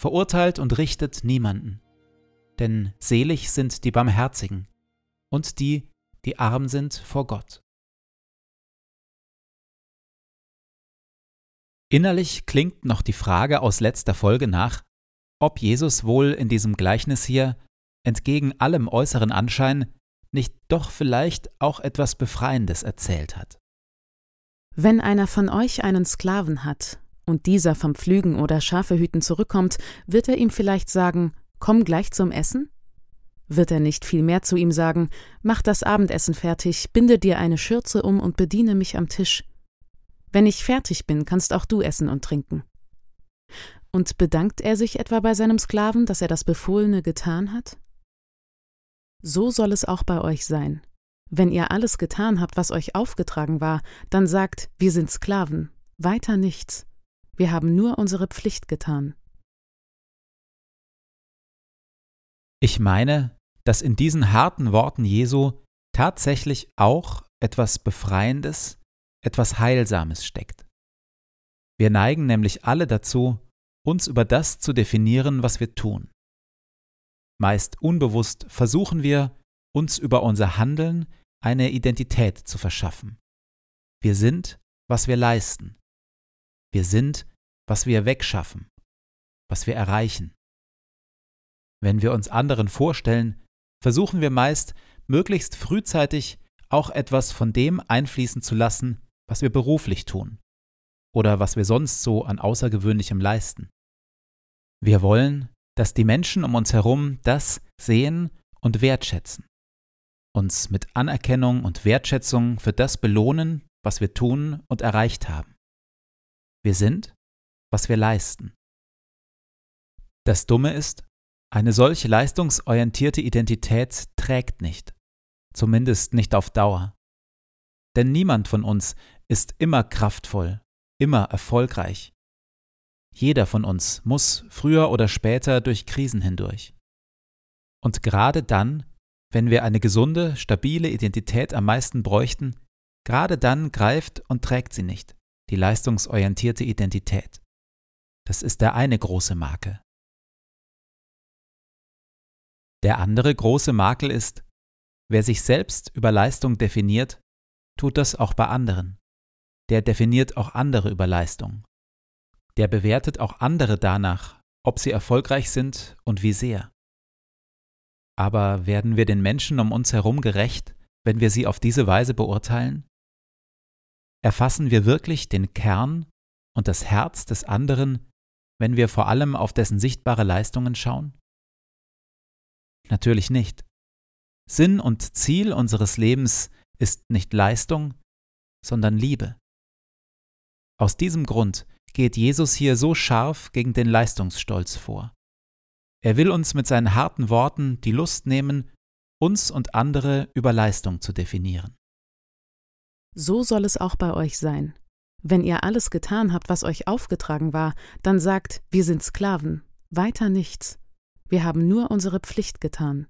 verurteilt und richtet niemanden. Denn selig sind die Barmherzigen und die, die arm sind vor Gott. Innerlich klingt noch die Frage aus letzter Folge nach, ob Jesus wohl in diesem Gleichnis hier, entgegen allem äußeren Anschein, nicht doch vielleicht auch etwas Befreiendes erzählt hat. Wenn einer von euch einen Sklaven hat und dieser vom Pflügen oder Schafehüten zurückkommt, wird er ihm vielleicht sagen, komm gleich zum Essen? Wird er nicht vielmehr zu ihm sagen, mach das Abendessen fertig, binde dir eine Schürze um und bediene mich am Tisch. Wenn ich fertig bin, kannst auch du essen und trinken. Und bedankt er sich etwa bei seinem Sklaven, dass er das Befohlene getan hat? So soll es auch bei euch sein. Wenn ihr alles getan habt, was euch aufgetragen war, dann sagt, wir sind Sklaven, weiter nichts. Wir haben nur unsere Pflicht getan. Ich meine, dass in diesen harten Worten Jesu tatsächlich auch etwas Befreiendes, etwas Heilsames steckt. Wir neigen nämlich alle dazu, uns über das zu definieren, was wir tun. Meist unbewusst versuchen wir, uns über unser Handeln eine Identität zu verschaffen. Wir sind, was wir leisten. Wir sind, was wir wegschaffen, was wir erreichen. Wenn wir uns anderen vorstellen, versuchen wir meist, möglichst frühzeitig auch etwas von dem einfließen zu lassen, was wir beruflich tun oder was wir sonst so an Außergewöhnlichem leisten. Wir wollen, dass die Menschen um uns herum das sehen und wertschätzen, uns mit Anerkennung und Wertschätzung für das belohnen, was wir tun und erreicht haben. Wir sind, was wir leisten. Das Dumme ist, eine solche leistungsorientierte Identität trägt nicht, zumindest nicht auf Dauer. Denn niemand von uns ist immer kraftvoll, immer erfolgreich. Jeder von uns muss früher oder später durch Krisen hindurch. Und gerade dann, wenn wir eine gesunde, stabile Identität am meisten bräuchten, gerade dann greift und trägt sie nicht, die leistungsorientierte Identität. Das ist der eine große Makel. Der andere große Makel ist, wer sich selbst über Leistung definiert, tut das auch bei anderen. Der definiert auch andere über Leistung. Der bewertet auch andere danach, ob sie erfolgreich sind und wie sehr. Aber werden wir den Menschen um uns herum gerecht, wenn wir sie auf diese Weise beurteilen? Erfassen wir wirklich den Kern und das Herz des anderen, wenn wir vor allem auf dessen sichtbare Leistungen schauen? Natürlich nicht. Sinn und Ziel unseres Lebens ist nicht Leistung, sondern Liebe. Aus diesem Grund geht Jesus hier so scharf gegen den Leistungsstolz vor. Er will uns mit seinen harten Worten die Lust nehmen, uns und andere über Leistung zu definieren. So soll es auch bei euch sein. Wenn ihr alles getan habt, was euch aufgetragen war, dann sagt, wir sind Sklaven, weiter nichts. Wir haben nur unsere Pflicht getan.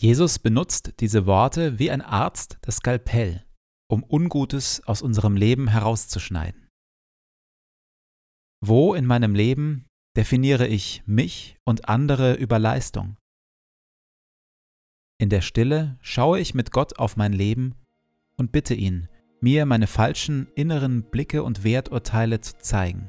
Jesus benutzt diese Worte wie ein Arzt das Skalpell, um Ungutes aus unserem Leben herauszuschneiden. Wo in meinem Leben definiere ich mich und andere über Leistung? In der Stille schaue ich mit Gott auf mein Leben und bitte ihn, mir meine falschen inneren Blicke und Werturteile zu zeigen.